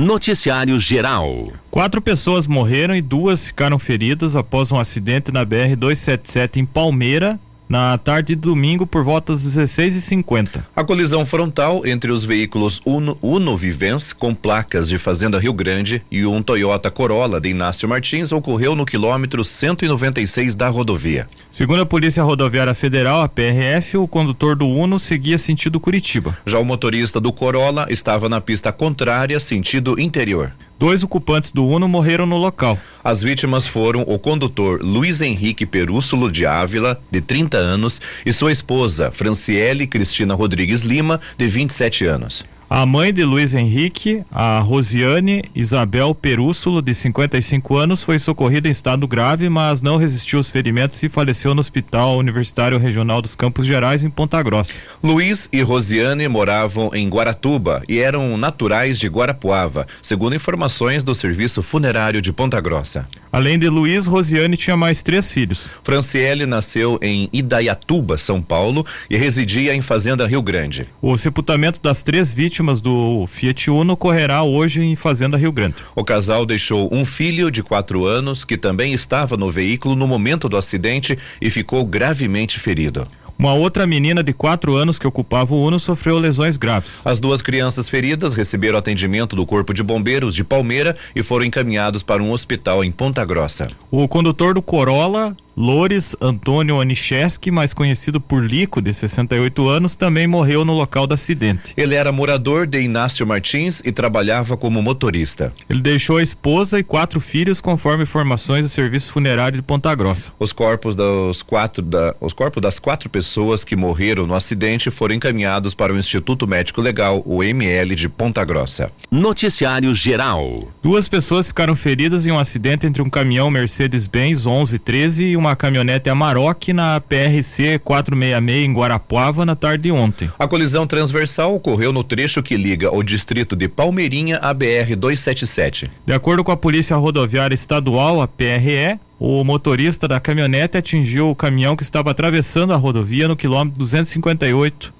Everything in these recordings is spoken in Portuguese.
Noticiário Geral. Quatro pessoas morreram e duas ficaram feridas após um acidente na BR 277 em Palmeira, na tarde de domingo por volta das 16h50. A colisão frontal entre os veículos Uno, Uno Vivens com placas de Fazenda Rio Grande e um Toyota Corolla de Inácio Martins ocorreu no quilômetro 196 da rodovia. Segundo a Polícia Rodoviária Federal, a PRF, o condutor do Uno seguia sentido Curitiba. Já o motorista do Corolla estava na pista contrária, sentido interior. Dois ocupantes do Uno morreram no local. As vítimas foram o condutor Luiz Henrique Perússulo de Ávila, de 30 anos, e sua esposa, Franciele Cristina Rodrigues Lima, de 27 anos. A mãe de Luiz Henrique, a Rosiane Isabel Perússulo, de 55 anos, foi socorrida em estado grave, mas não resistiu aos ferimentos e faleceu no Hospital Universitário Regional dos Campos Gerais, em Ponta Grossa. Luiz e Rosiane moravam em Guaratuba e eram naturais de Guarapuava, segundo informações do Serviço Funerário de Ponta Grossa. Além de Luiz, Rosiane tinha mais três filhos. Franciele nasceu em Idaiatuba, São Paulo, e residia em Fazenda Rio Grande. O sepultamento das três vítimas vítimas do Fiat Uno ocorrerá hoje em Fazenda Rio Grande. O casal deixou um filho de quatro anos que também estava no veículo no momento do acidente e ficou gravemente ferido. Uma outra menina de quatro anos que ocupava o Uno sofreu lesões graves. As duas crianças feridas receberam atendimento do Corpo de Bombeiros de Palmeira e foram encaminhados para um hospital em Ponta Grossa. O condutor do Corolla Lores Antônio Onicheski, mais conhecido por Lico, de 68 anos, também morreu no local do acidente. Ele era morador de Inácio Martins e trabalhava como motorista. Ele deixou a esposa e quatro filhos, conforme informações do Serviço Funerário de Ponta Grossa. Os corpos dos quatro da, os corpos das quatro pessoas que morreram no acidente foram encaminhados para o Instituto Médico Legal, o ML de Ponta Grossa. Noticiário Geral. Duas pessoas ficaram feridas em um acidente entre um caminhão Mercedes-Benz 1113 e uma caminhonete Amarok na PRC 466 em Guarapuava na tarde de ontem. A colisão transversal ocorreu no trecho que liga o distrito de Palmeirinha à BR 277. De acordo com a Polícia Rodoviária Estadual, a PRE, o motorista da caminhonete atingiu o caminhão que estava atravessando a rodovia no quilômetro 258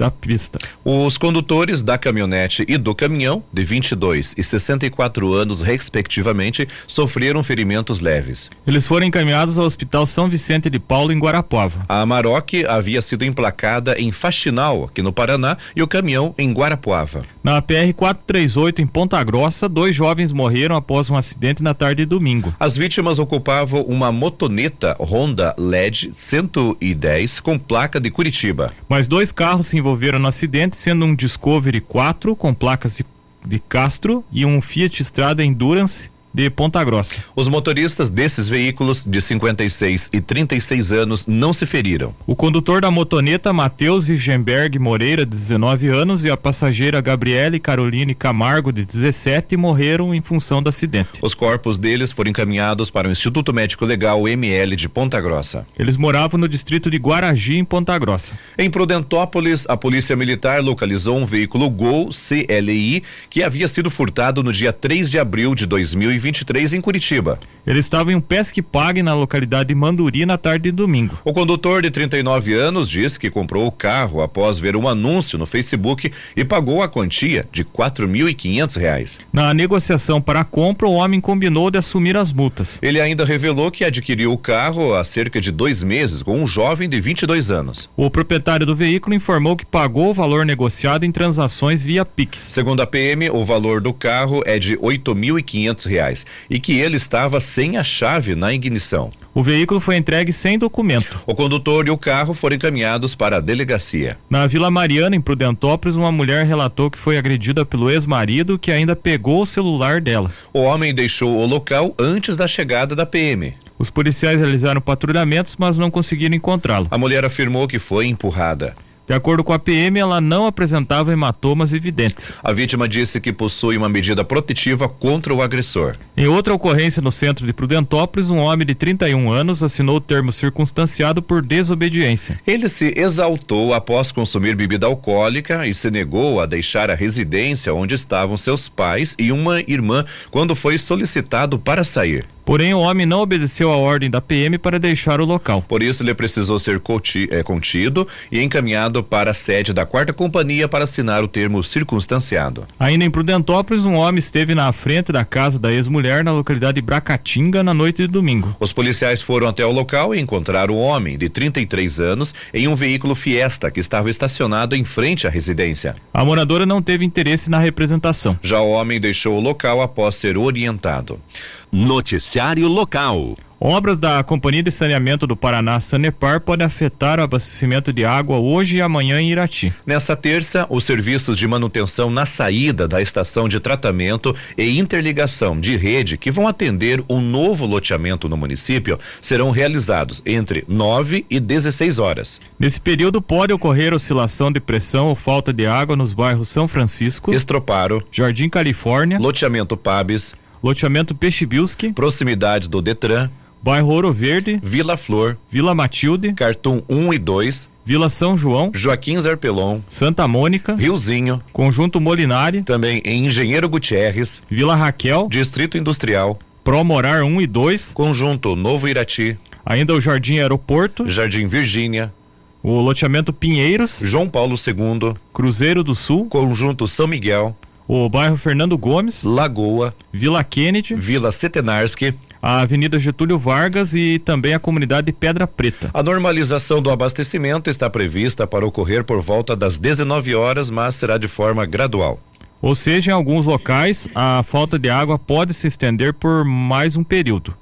da pista. Os condutores da caminhonete e do caminhão, de 22 e 64 anos, respectivamente, sofreram ferimentos leves. Eles foram encaminhados ao Hospital São Vicente de Paulo, em Guarapuava. A Amarok havia sido emplacada em Faxinal, aqui no Paraná, e o caminhão em Guarapuava. Na PR 438, em Ponta Grossa, dois jovens morreram após um acidente na tarde de domingo. As vítimas ocupavam uma motoneta Honda LED 110 com placa de Curitiba. Mais dois carros se envolveram envolveram no acidente, sendo um Discovery 4 com placas de, de Castro e um Fiat Strada Endurance de Ponta Grossa. Os motoristas desses veículos de 56 e 36 anos não se feriram. O condutor da motoneta, Matheus Igenberg Moreira, de 19 anos, e a passageira Gabriele Caroline Camargo, de 17, morreram em função do acidente. Os corpos deles foram encaminhados para o Instituto Médico Legal ML de Ponta Grossa. Eles moravam no distrito de Guaragi, em Ponta Grossa. Em Prudentópolis, a Polícia Militar localizou um veículo Gol CLI que havia sido furtado no dia 3 de abril de 2020 2023 em Curitiba. Ele estava em um pesque pague na localidade de Manduri na tarde de domingo. O condutor de 39 anos disse que comprou o carro após ver um anúncio no Facebook e pagou a quantia de R$ reais. Na negociação para a compra, o homem combinou de assumir as multas. Ele ainda revelou que adquiriu o carro há cerca de dois meses com um jovem de 22 anos. O proprietário do veículo informou que pagou o valor negociado em transações via Pix. Segundo a PM, o valor do carro é de R$ 8.500 e que ele estava sem a chave na ignição. O veículo foi entregue sem documento. O condutor e o carro foram encaminhados para a delegacia. Na Vila Mariana, em Prudentópolis, uma mulher relatou que foi agredida pelo ex-marido que ainda pegou o celular dela. O homem deixou o local antes da chegada da PM. Os policiais realizaram patrulhamentos, mas não conseguiram encontrá-lo. A mulher afirmou que foi empurrada. De acordo com a PM, ela não apresentava hematomas evidentes. A vítima disse que possui uma medida protetiva contra o agressor. Em outra ocorrência no centro de Prudentópolis, um homem de 31 anos assinou o termo circunstanciado por desobediência. Ele se exaltou após consumir bebida alcoólica e se negou a deixar a residência onde estavam seus pais e uma irmã quando foi solicitado para sair. Porém, o homem não obedeceu a ordem da PM para deixar o local. Por isso, ele precisou ser é, contido e encaminhado para a sede da quarta companhia para assinar o termo circunstanciado. Ainda em Prudentópolis, um homem esteve na frente da casa da ex-mulher na localidade de Bracatinga na noite de domingo. Os policiais foram até o local e encontraram o homem de 33 anos em um veículo Fiesta que estava estacionado em frente à residência. A moradora não teve interesse na representação. Já o homem deixou o local após ser orientado. Noticiário Local. Obras da Companhia de Saneamento do Paraná, Sanepar, podem afetar o abastecimento de água hoje e amanhã em Irati. Nessa terça, os serviços de manutenção na saída da estação de tratamento e interligação de rede que vão atender um novo loteamento no município serão realizados entre 9 e 16 horas. Nesse período, pode ocorrer oscilação de pressão ou falta de água nos bairros São Francisco, Estroparo, Jardim Califórnia, loteamento Pabes, loteamento Peixe-Bilski, proximidades do Detran, bairro Ouro Verde, Vila Flor, Vila Matilde, Cartum 1 e 2, Vila São João, Joaquim Zarpelon, Santa Mônica, Riozinho, Conjunto Molinari, também em Engenheiro Gutierrez, Vila Raquel, Distrito Industrial, Promorar 1 e 2, Conjunto Novo Irati, ainda o Jardim Aeroporto, Jardim Virgínia, o loteamento Pinheiros, João Paulo II, Cruzeiro do Sul, Conjunto São Miguel, o bairro Fernando Gomes, Lagoa, Vila Kennedy, Vila Setenarski, a Avenida Getúlio Vargas e também a comunidade Pedra Preta. A normalização do abastecimento está prevista para ocorrer por volta das 19 horas, mas será de forma gradual. Ou seja, em alguns locais, a falta de água pode se estender por mais um período.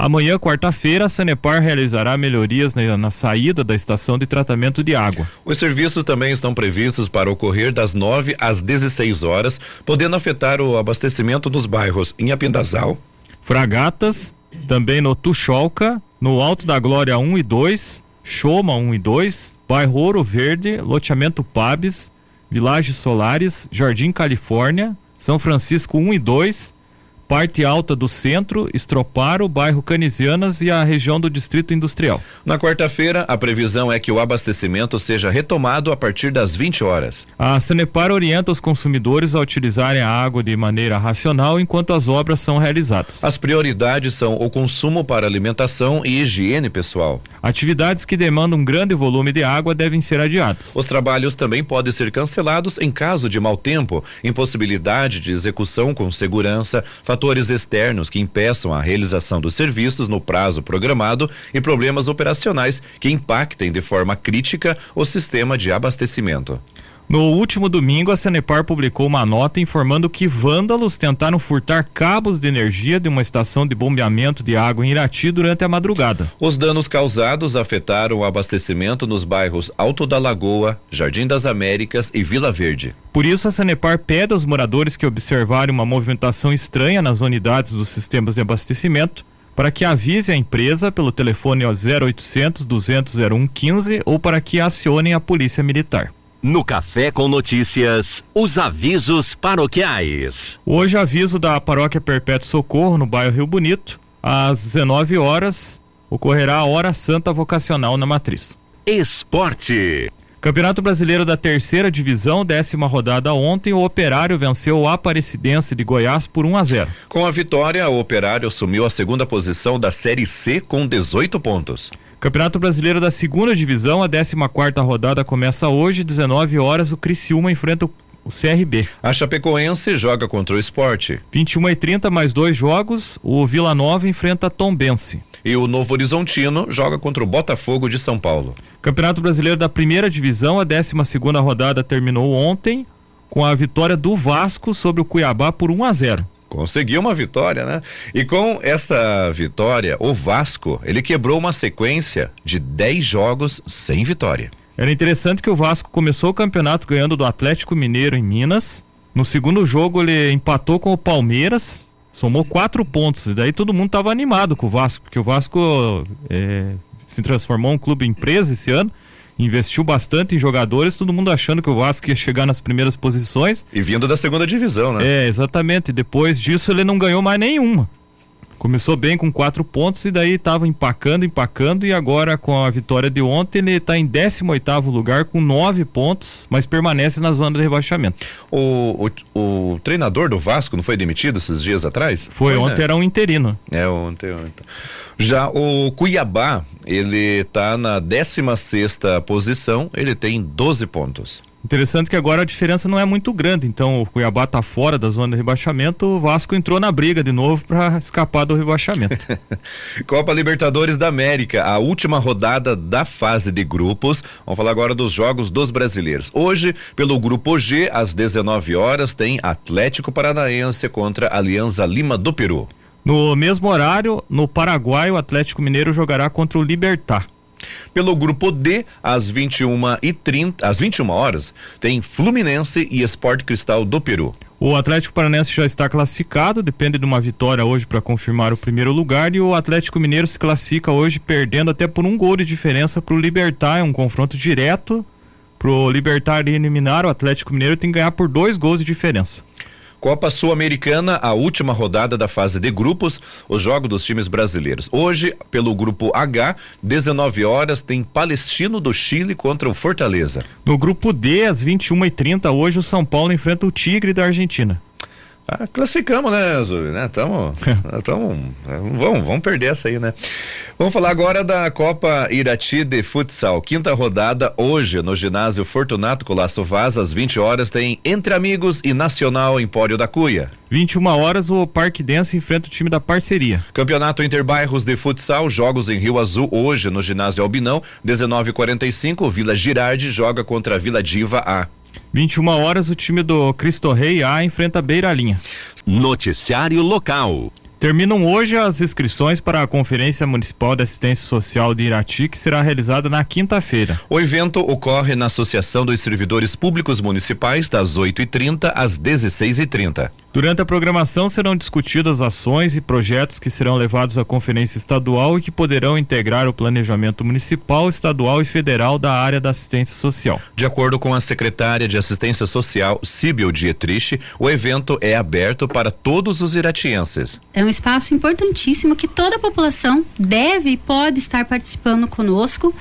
Amanhã, quarta-feira, a Sanepar realizará melhorias na, na, saída da estação de tratamento de água. Os serviços também estão previstos para ocorrer das 9 às 16 horas, podendo afetar o abastecimento dos bairros Inhapindazal, Fragatas, também no Tuxolca, no Alto da Glória 1 e 2, Choma 1 e 2, bairro Ouro Verde, loteamento Pabes, Vilagem Solares, Jardim Califórnia, São Francisco 1 e 2, parte alta do centro, Estroparo, bairro Canisianas e a região do Distrito Industrial. Na quarta-feira, a previsão é que o abastecimento seja retomado a partir das 20 horas. A Sanepar orienta os consumidores a utilizarem a água de maneira racional enquanto as obras são realizadas. As prioridades são o consumo para alimentação e higiene pessoal. Atividades que demandam um grande volume de água devem ser adiadas. Os trabalhos também podem ser cancelados em caso de mau tempo, impossibilidade de execução com segurança, fatores externos que impeçam a realização dos serviços no prazo programado e problemas operacionais que impactem de forma crítica o sistema de abastecimento. No último domingo, a Sanepar publicou uma nota informando que vândalos tentaram furtar cabos de energia de uma estação de bombeamento de água em Irati durante a madrugada. Os danos causados afetaram o abastecimento nos bairros Alto da Lagoa, Jardim das Américas e Vila Verde. Por isso, a Sanepar pede aos moradores que observarem uma movimentação estranha nas unidades dos sistemas de abastecimento para que avise a empresa pelo telefone 0800 200 0115 ou para que acionem a Polícia Militar. No Café com Notícias, os avisos paroquiais. Hoje, aviso da Paróquia Perpétuo Socorro, no bairro Rio Bonito, às 19 horas, ocorrerá a Hora Santa Vocacional na Matriz. Esporte. Campeonato Brasileiro da Terceira Divisão, décima rodada ontem, o Operário venceu o Aparecidense de Goiás por 1 a 0. Com a vitória, o Operário assumiu a segunda posição da Série C com 18 pontos. Campeonato Brasileiro da Segunda Divisão, a 14 quarta rodada começa hoje, 19 horas, o Criciúma enfrenta o o CRB. A Chapecoense joga contra o esporte. 21 e 30 mais dois jogos, o Vila Nova enfrenta Tombense. E o Novo Horizontino joga contra o Botafogo de São Paulo. Campeonato Brasileiro da Primeira Divisão, a 12 segunda rodada terminou ontem com a vitória do Vasco sobre o Cuiabá por 1 a 0 conseguiu uma vitória, né? E com essa vitória, o Vasco, ele quebrou uma sequência de 10 jogos sem vitória. Era interessante que o Vasco começou o campeonato ganhando do Atlético Mineiro em Minas. No segundo jogo ele empatou com o Palmeiras, somou quatro pontos. E daí todo mundo estava animado com o Vasco, porque o Vasco é, se transformou em um clube empresa esse ano investiu bastante em jogadores, todo mundo achando que o Vasco ia chegar nas primeiras posições. E vindo da segunda divisão, né? É, exatamente. Depois disso ele não ganhou mais nenhuma. Começou bem com quatro pontos e daí estava empacando, empacando e agora com a vitória de ontem ele está em 18 oitavo lugar com nove pontos, mas permanece na zona de rebaixamento. O, o, o treinador do Vasco não foi demitido esses dias atrás? Foi, foi ontem né? era um interino. É, ontem, ontem. Já o Cuiabá, ele está na 16 sexta posição, ele tem 12 pontos. Interessante que agora a diferença não é muito grande, então o Cuiabá está fora da zona de rebaixamento, o Vasco entrou na briga de novo para escapar do rebaixamento. Copa Libertadores da América, a última rodada da fase de grupos. Vamos falar agora dos jogos dos brasileiros. Hoje, pelo grupo G, às 19 horas, tem Atlético Paranaense contra Alianza Lima do Peru. No mesmo horário, no Paraguai, o Atlético Mineiro jogará contra o Libertar. Pelo grupo D, às 21 e 30, às 21 horas, tem Fluminense e Esporte Cristal do Peru. O Atlético Paranense já está classificado, depende de uma vitória hoje para confirmar o primeiro lugar e o Atlético Mineiro se classifica hoje perdendo até por um gol de diferença para o Libertar, é um confronto direto para o Libertar eliminar o Atlético Mineiro tem que ganhar por dois gols de diferença. Copa Sul-Americana, a última rodada da fase de grupos, os jogos dos times brasileiros. Hoje, pelo grupo H, 19 horas, tem Palestino do Chile contra o Fortaleza. No grupo D, às 21h30, hoje o São Paulo enfrenta o Tigre da Argentina. Ah, classificamos, né, Zuri? Né? Tamo, tamo, vamos, vamos perder essa aí, né? Vamos falar agora da Copa Irati de Futsal. Quinta rodada hoje no ginásio Fortunato Colasso Vaz, às 20 horas, tem Entre Amigos e Nacional Empório da Cuia. 21 horas, o Parque Dense enfrenta o time da parceria. Campeonato Interbairros de Futsal, jogos em Rio Azul hoje no ginásio Albinão, 19:45. Vila Girardi joga contra a Vila Diva A. 21 horas, o time do Cristo Rei A enfrenta a Beira Linha. Noticiário local. Terminam hoje as inscrições para a Conferência Municipal de Assistência Social de Irati, que será realizada na quinta-feira. O evento ocorre na Associação dos Servidores Públicos Municipais, das 8h30 às 16h30. Durante a programação serão discutidas ações e projetos que serão levados à Conferência Estadual e que poderão integrar o planejamento municipal, estadual e federal da área da assistência social. De acordo com a secretária de Assistência Social, Síbio Dietrich, o evento é aberto para todos os iratienses. É um espaço importantíssimo que toda a população deve e pode estar participando conosco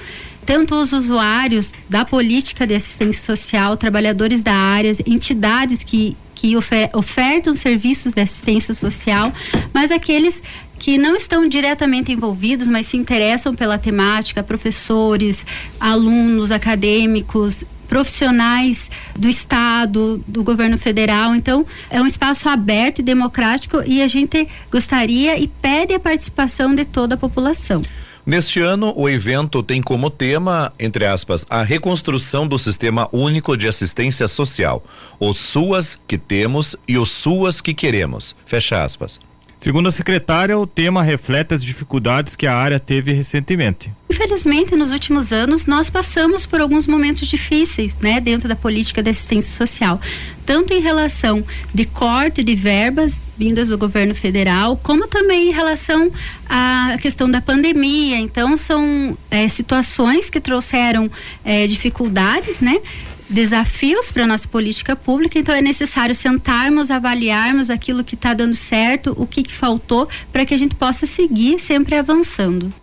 tanto os usuários da política de assistência social, trabalhadores da área, entidades que, que ofer ofertam serviços de assistência social, mas aqueles que não estão diretamente envolvidos, mas se interessam pela temática, professores, alunos, acadêmicos, profissionais do Estado, do governo federal. Então, é um espaço aberto e democrático e a gente gostaria e pede a participação de toda a população. Neste ano, o evento tem como tema, entre aspas, a reconstrução do Sistema Único de Assistência Social. Os SUAS que temos e os SUAS que queremos. Fecha aspas. Segundo a secretária, o tema reflete as dificuldades que a área teve recentemente. Infelizmente, nos últimos anos, nós passamos por alguns momentos difíceis, né, dentro da política de assistência social, tanto em relação de corte de verbas vindas do governo federal, como também em relação à questão da pandemia. Então, são é, situações que trouxeram é, dificuldades, né? Desafios para a nossa política pública, então é necessário sentarmos, avaliarmos aquilo que está dando certo, o que, que faltou, para que a gente possa seguir sempre avançando.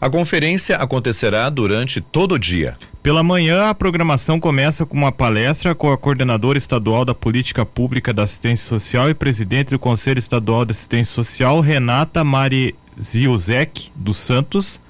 A conferência acontecerá durante todo o dia. Pela manhã, a programação começa com uma palestra com a coordenadora estadual da Política Pública da Assistência Social e presidente do Conselho Estadual de Assistência Social, Renata Mari Ziuzek dos Santos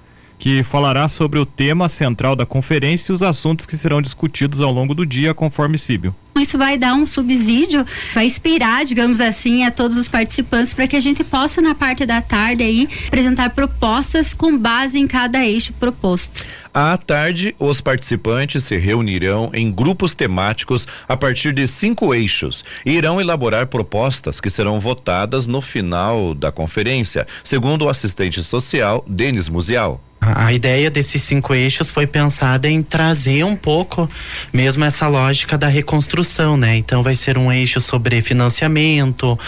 que falará sobre o tema central da conferência e os assuntos que serão discutidos ao longo do dia, conforme Síbio. Isso vai dar um subsídio, vai inspirar, digamos assim, a todos os participantes para que a gente possa, na parte da tarde, aí, apresentar propostas com base em cada eixo proposto. À tarde, os participantes se reunirão em grupos temáticos a partir de cinco eixos e irão elaborar propostas que serão votadas no final da conferência, segundo o assistente social Denis Musial. A ideia desses cinco eixos foi pensada em trazer um pouco mesmo essa lógica da reconstrução, né? Então vai ser um eixo sobre financiamento,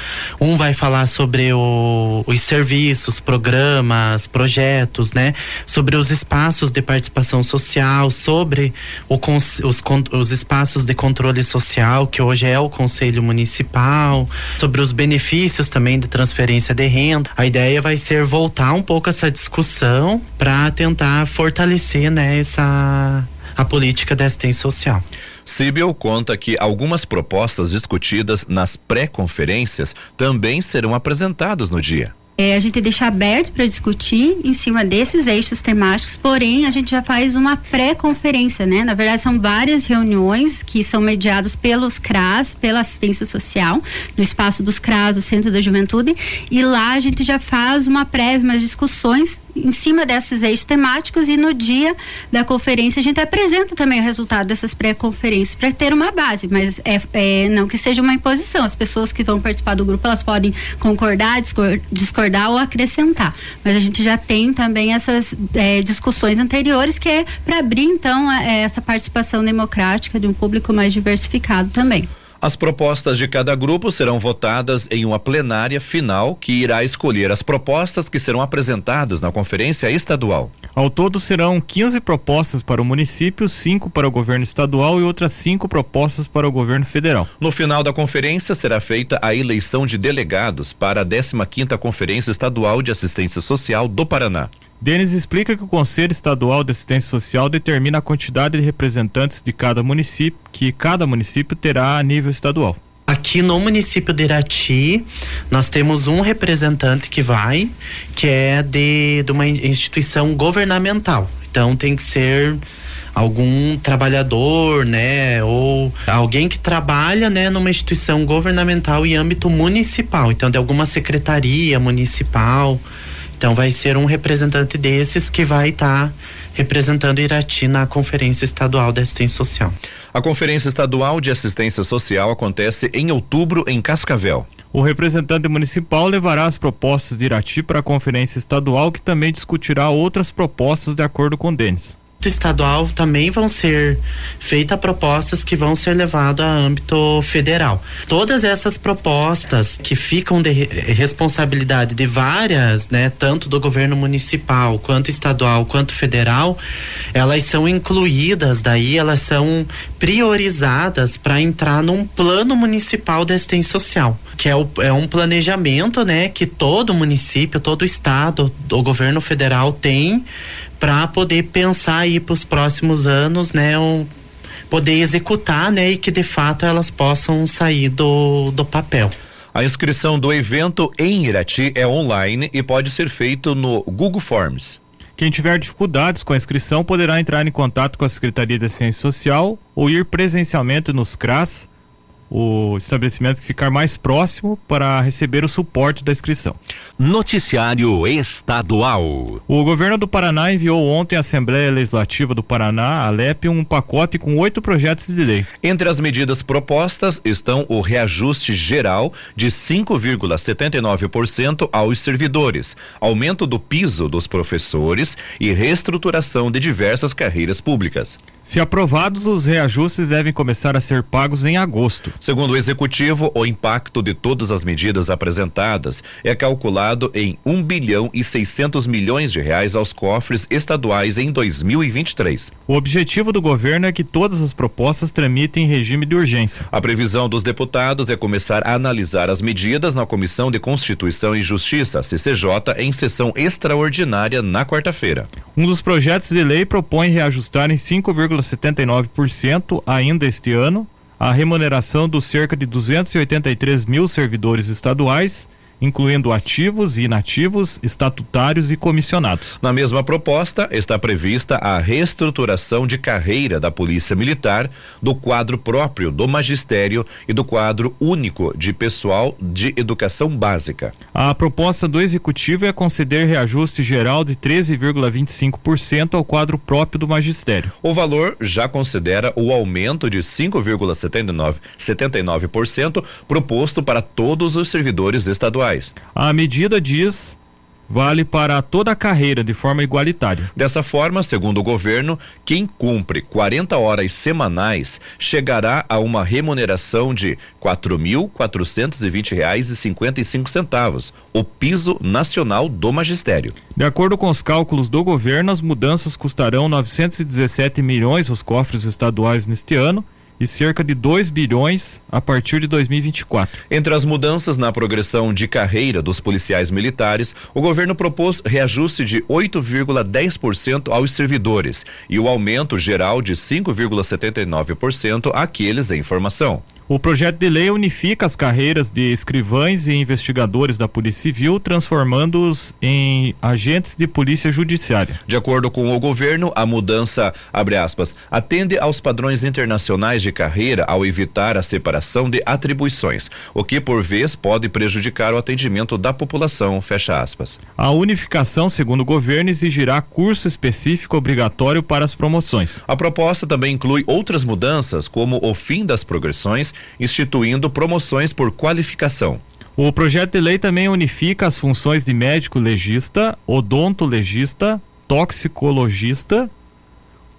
um vai falar sobre o, os serviços, programas, projetos, né? Sobre os espaços de participação social, sobre o, os, os espaços de controle social, que hoje é o Conselho Municipal, sobre os benefícios também de transferência de renda. A ideia vai ser voltar um pouco essa discussão para tentar fortalecer né, essa, a política de assistência social. Sibyl conta que algumas propostas discutidas nas pré-conferências também serão apresentadas no dia. É, a gente deixa aberto para discutir em cima desses eixos temáticos, porém a gente já faz uma pré-conferência, né? Na verdade são várias reuniões que são mediadas pelos CRAS, pela assistência social, no espaço dos CRAS, o Centro da Juventude, e lá a gente já faz uma prévia, umas discussões em cima desses eixos temáticos e no dia da conferência a gente apresenta também o resultado dessas pré-conferências para ter uma base, mas é, é, não que seja uma imposição. As pessoas que vão participar do grupo elas podem concordar, discordar ou acrescentar, mas a gente já tem também essas é, discussões anteriores que é para abrir então é, essa participação democrática de um público mais diversificado também. As propostas de cada grupo serão votadas em uma plenária final que irá escolher as propostas que serão apresentadas na conferência estadual. Ao todo serão 15 propostas para o município, cinco para o governo estadual e outras cinco propostas para o governo federal. No final da conferência será feita a eleição de delegados para a 15 quinta Conferência Estadual de Assistência Social do Paraná. Denis explica que o Conselho Estadual de Assistência Social determina a quantidade de representantes de cada município que cada município terá a nível estadual. Aqui no município de Irati, nós temos um representante que vai, que é de, de uma instituição governamental. Então tem que ser algum trabalhador, né, ou alguém que trabalha, né, numa instituição governamental em âmbito municipal, então de alguma secretaria municipal. Então vai ser um representante desses que vai estar tá representando Irati na Conferência Estadual de Assistência Social. A Conferência Estadual de Assistência Social acontece em outubro em Cascavel. O representante municipal levará as propostas de Irati para a Conferência Estadual, que também discutirá outras propostas de acordo com o Denis estadual também vão ser feitas propostas que vão ser levadas a âmbito federal. Todas essas propostas que ficam de responsabilidade de várias, né, tanto do governo municipal, quanto estadual, quanto federal, elas são incluídas, daí elas são priorizadas para entrar num plano municipal de assistência social, que é, o, é um planejamento, né, que todo município, todo estado, o governo federal tem para poder pensar aí para os próximos anos, né, um, poder executar, né, e que de fato elas possam sair do, do papel. A inscrição do evento em Irati é online e pode ser feito no Google Forms. Quem tiver dificuldades com a inscrição poderá entrar em contato com a Secretaria da Ciência Social ou ir presencialmente nos CRAS o estabelecimento ficar mais próximo para receber o suporte da inscrição. Noticiário Estadual. O governo do Paraná enviou ontem à Assembleia Legislativa do Paraná, a LEP, um pacote com oito projetos de lei. Entre as medidas propostas estão o reajuste geral de 5,79% aos servidores, aumento do piso dos professores e reestruturação de diversas carreiras públicas. Se aprovados, os reajustes devem começar a ser pagos em agosto. Segundo o executivo, o impacto de todas as medidas apresentadas é calculado em 1 bilhão e 600 milhões de reais aos cofres estaduais em 2023. O objetivo do governo é que todas as propostas tramitem em regime de urgência. A previsão dos deputados é começar a analisar as medidas na Comissão de Constituição e Justiça, CCJ, em sessão extraordinária na quarta-feira. Um dos projetos de lei propõe reajustar em 5, 0,79% ainda este ano a remuneração dos cerca de 283 mil servidores estaduais incluindo ativos e inativos, estatutários e comissionados. Na mesma proposta, está prevista a reestruturação de carreira da Polícia Militar, do quadro próprio do magistério e do quadro único de pessoal de educação básica. A proposta do executivo é conceder reajuste geral de 13,25% ao quadro próprio do magistério. O valor já considera o aumento de 5,79% 79% proposto para todos os servidores estaduais. A medida diz vale para toda a carreira de forma igualitária. Dessa forma, segundo o governo, quem cumpre 40 horas semanais chegará a uma remuneração de R$ 4.420,55, o piso nacional do magistério. De acordo com os cálculos do governo, as mudanças custarão 917 milhões aos cofres estaduais neste ano e cerca de 2 bilhões a partir de 2024. Entre as mudanças na progressão de carreira dos policiais militares, o governo propôs reajuste de 8,10% aos servidores e o aumento geral de 5,79% àqueles em formação. O projeto de lei unifica as carreiras de escrivães e investigadores da Polícia Civil, transformando-os em agentes de polícia judiciária. De acordo com o governo, a mudança, abre aspas, atende aos padrões internacionais de carreira ao evitar a separação de atribuições, o que por vez pode prejudicar o atendimento da população, fecha aspas. A unificação, segundo o governo, exigirá curso específico obrigatório para as promoções. A proposta também inclui outras mudanças, como o fim das progressões instituindo promoções por qualificação. O projeto de lei também unifica as funções de médico legista, odonto legista, toxicologista,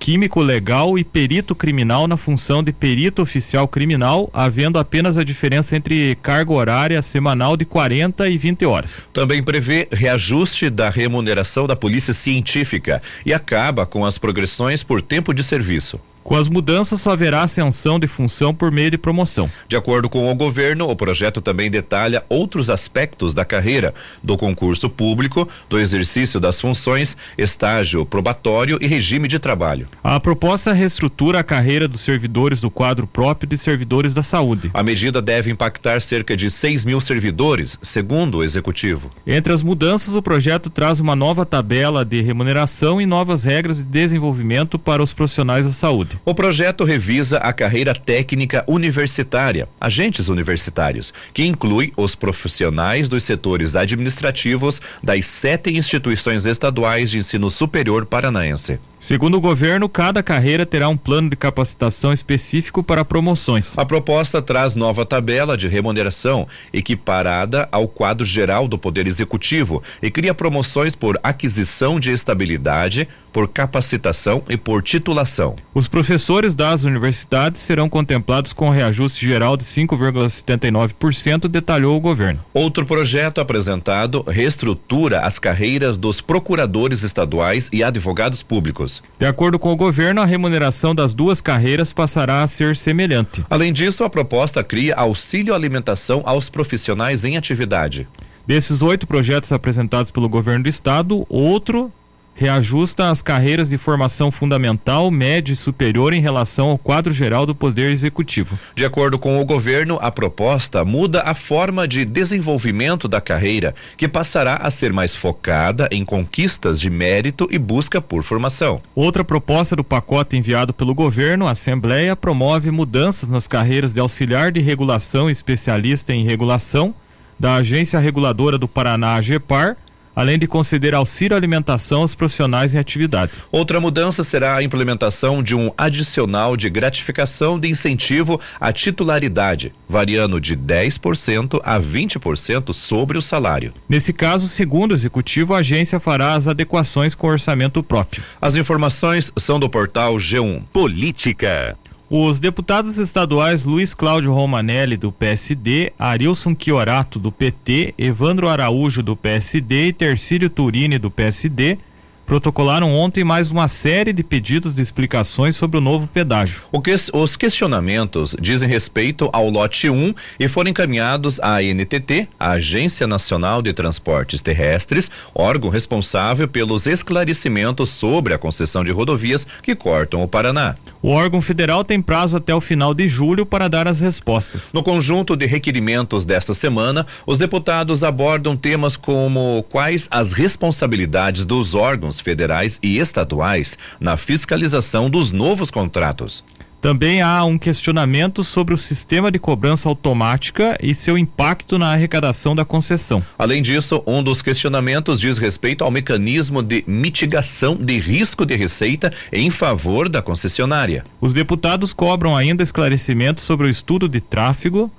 químico legal e perito criminal na função de perito oficial criminal, havendo apenas a diferença entre carga horária semanal de 40 e 20 horas. Também prevê reajuste da remuneração da polícia científica e acaba com as progressões por tempo de serviço. Com as mudanças, só haverá ascensão de função por meio de promoção. De acordo com o governo, o projeto também detalha outros aspectos da carreira, do concurso público, do exercício das funções, estágio probatório e regime de trabalho. A proposta reestrutura a carreira dos servidores do quadro próprio de servidores da saúde. A medida deve impactar cerca de 6 mil servidores, segundo o executivo. Entre as mudanças, o projeto traz uma nova tabela de remuneração e novas regras de desenvolvimento para os profissionais da saúde. O projeto revisa a carreira técnica universitária, agentes universitários, que inclui os profissionais dos setores administrativos das sete instituições estaduais de ensino superior paranaense. Segundo o governo, cada carreira terá um plano de capacitação específico para promoções. A proposta traz nova tabela de remuneração equiparada ao quadro geral do Poder Executivo e cria promoções por aquisição de estabilidade, por capacitação e por titulação. Os professores das universidades serão contemplados com reajuste geral de 5,79%, detalhou o governo. Outro projeto apresentado reestrutura as carreiras dos procuradores estaduais e advogados públicos. De acordo com o governo, a remuneração das duas carreiras passará a ser semelhante. Além disso, a proposta cria auxílio alimentação aos profissionais em atividade. Desses oito projetos apresentados pelo governo do estado, outro reajusta as carreiras de formação fundamental, média e superior em relação ao quadro geral do Poder Executivo. De acordo com o governo, a proposta muda a forma de desenvolvimento da carreira, que passará a ser mais focada em conquistas de mérito e busca por formação. Outra proposta do pacote enviado pelo governo, a Assembleia, promove mudanças nas carreiras de auxiliar de regulação e especialista em regulação da Agência Reguladora do Paraná, AGEPAR, além de conceder auxílio alimentação aos profissionais em atividade. Outra mudança será a implementação de um adicional de gratificação de incentivo à titularidade, variando de 10% a 20% sobre o salário. Nesse caso, segundo o executivo, a agência fará as adequações com o orçamento próprio. As informações são do portal G1 Política. Os deputados estaduais Luiz Cláudio Romanelli, do PSD, Arilson Chiorato, do PT, Evandro Araújo, do PSD e Tercílio Turini, do PSD, protocolaram ontem mais uma série de pedidos de explicações sobre o novo pedágio. Que, os questionamentos dizem respeito ao lote 1 e foram encaminhados à NTT, a Agência Nacional de Transportes Terrestres, órgão responsável pelos esclarecimentos sobre a concessão de rodovias que cortam o Paraná. O órgão federal tem prazo até o final de julho para dar as respostas. No conjunto de requerimentos desta semana, os deputados abordam temas como quais as responsabilidades dos órgãos federais e estaduais na fiscalização dos novos contratos. Também há um questionamento sobre o sistema de cobrança automática e seu impacto na arrecadação da concessão. Além disso, um dos questionamentos diz respeito ao mecanismo de mitigação de risco de receita em favor da concessionária. Os deputados cobram ainda esclarecimentos sobre o estudo de tráfego,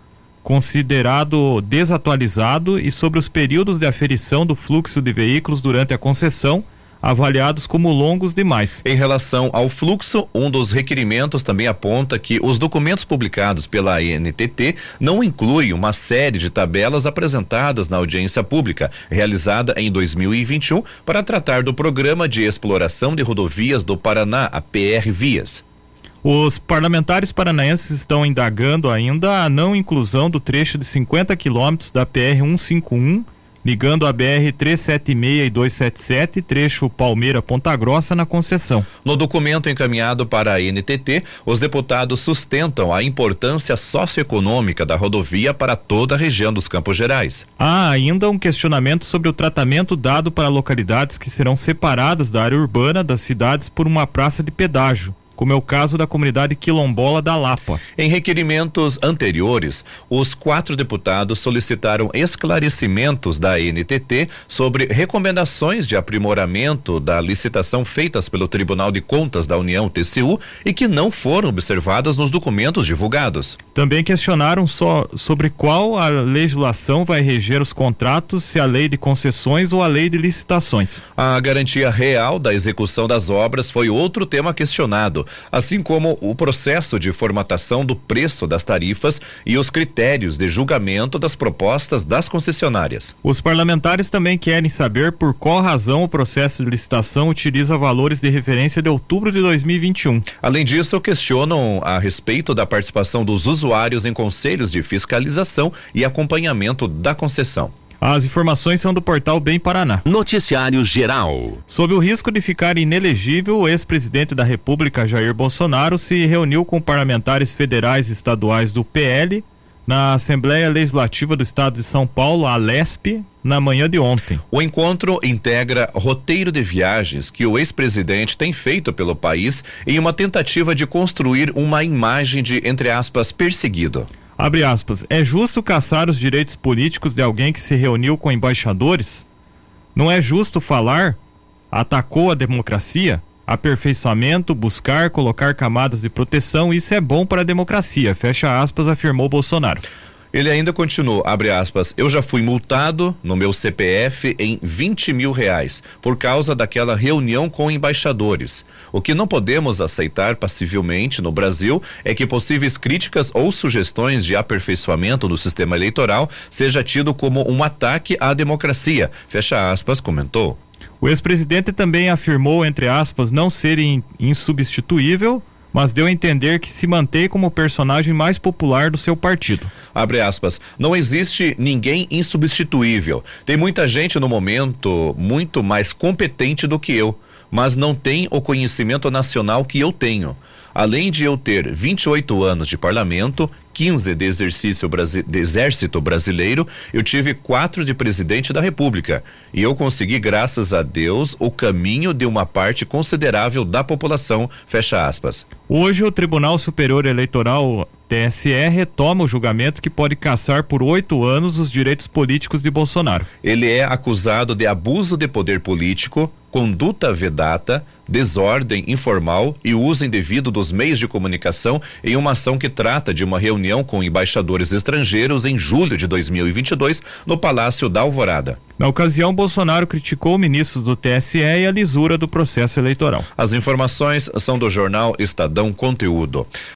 considerado desatualizado e sobre os períodos de aferição do fluxo de veículos durante a concessão, avaliados como longos demais. Em relação ao fluxo, um dos requerimentos também aponta que os documentos publicados pela ANTT não incluem uma série de tabelas apresentadas na audiência pública realizada em 2021 para tratar do programa de exploração de rodovias do Paraná, a PR Vias. Os parlamentares paranaenses estão indagando ainda a não inclusão do trecho de 50 quilômetros da PR 151 ligando a BR 376 e 277, trecho Palmeira-Ponta Grossa, na concessão. No documento encaminhado para a NTT, os deputados sustentam a importância socioeconômica da rodovia para toda a região dos Campos Gerais. Há ainda um questionamento sobre o tratamento dado para localidades que serão separadas da área urbana das cidades por uma praça de pedágio como é o caso da comunidade quilombola da Lapa. Em requerimentos anteriores, os quatro deputados solicitaram esclarecimentos da NTT sobre recomendações de aprimoramento da licitação feitas pelo Tribunal de Contas da União, TCU, e que não foram observadas nos documentos divulgados. Também questionaram só sobre qual a legislação vai reger os contratos, se a lei de concessões ou a lei de licitações. A garantia real da execução das obras foi outro tema questionado assim como o processo de formatação do preço das tarifas e os critérios de julgamento das propostas das concessionárias. Os parlamentares também querem saber por qual razão o processo de licitação utiliza valores de referência de outubro de 2021. Além disso, questionam a respeito da participação dos usuários em conselhos de fiscalização e acompanhamento da concessão. As informações são do portal Bem Paraná. Noticiário Geral. Sob o risco de ficar inelegível, o ex-presidente da República, Jair Bolsonaro, se reuniu com parlamentares federais e estaduais do PL na Assembleia Legislativa do Estado de São Paulo, a LESP, na manhã de ontem. O encontro integra roteiro de viagens que o ex-presidente tem feito pelo país em uma tentativa de construir uma imagem de, entre aspas, perseguido. Abre aspas. É justo caçar os direitos políticos de alguém que se reuniu com embaixadores? Não é justo falar? Atacou a democracia? Aperfeiçoamento, buscar, colocar camadas de proteção, isso é bom para a democracia, fecha aspas, afirmou Bolsonaro. Ele ainda continuou, abre aspas, eu já fui multado no meu CPF em 20 mil reais por causa daquela reunião com embaixadores. O que não podemos aceitar passivelmente no Brasil é que possíveis críticas ou sugestões de aperfeiçoamento do sistema eleitoral seja tido como um ataque à democracia, fecha aspas, comentou. O ex-presidente também afirmou, entre aspas, não ser insubstituível mas deu a entender que se mantém como o personagem mais popular do seu partido. Abre aspas. Não existe ninguém insubstituível. Tem muita gente no momento muito mais competente do que eu, mas não tem o conhecimento nacional que eu tenho. Além de eu ter 28 anos de parlamento, 15 de exercício de exército brasileiro, eu tive quatro de presidente da República. E eu consegui, graças a Deus, o caminho de uma parte considerável da população. Fecha aspas. Hoje o Tribunal Superior Eleitoral TSE retoma o julgamento que pode caçar por oito anos os direitos políticos de Bolsonaro. Ele é acusado de abuso de poder político, conduta vedata, desordem informal e uso indevido dos meios de comunicação em uma ação que trata de uma reunião com embaixadores estrangeiros em julho de 2022 no Palácio da Alvorada. Na ocasião, Bolsonaro criticou ministros do TSE e a lisura do processo eleitoral. As informações são do jornal Estadão Conteúdo.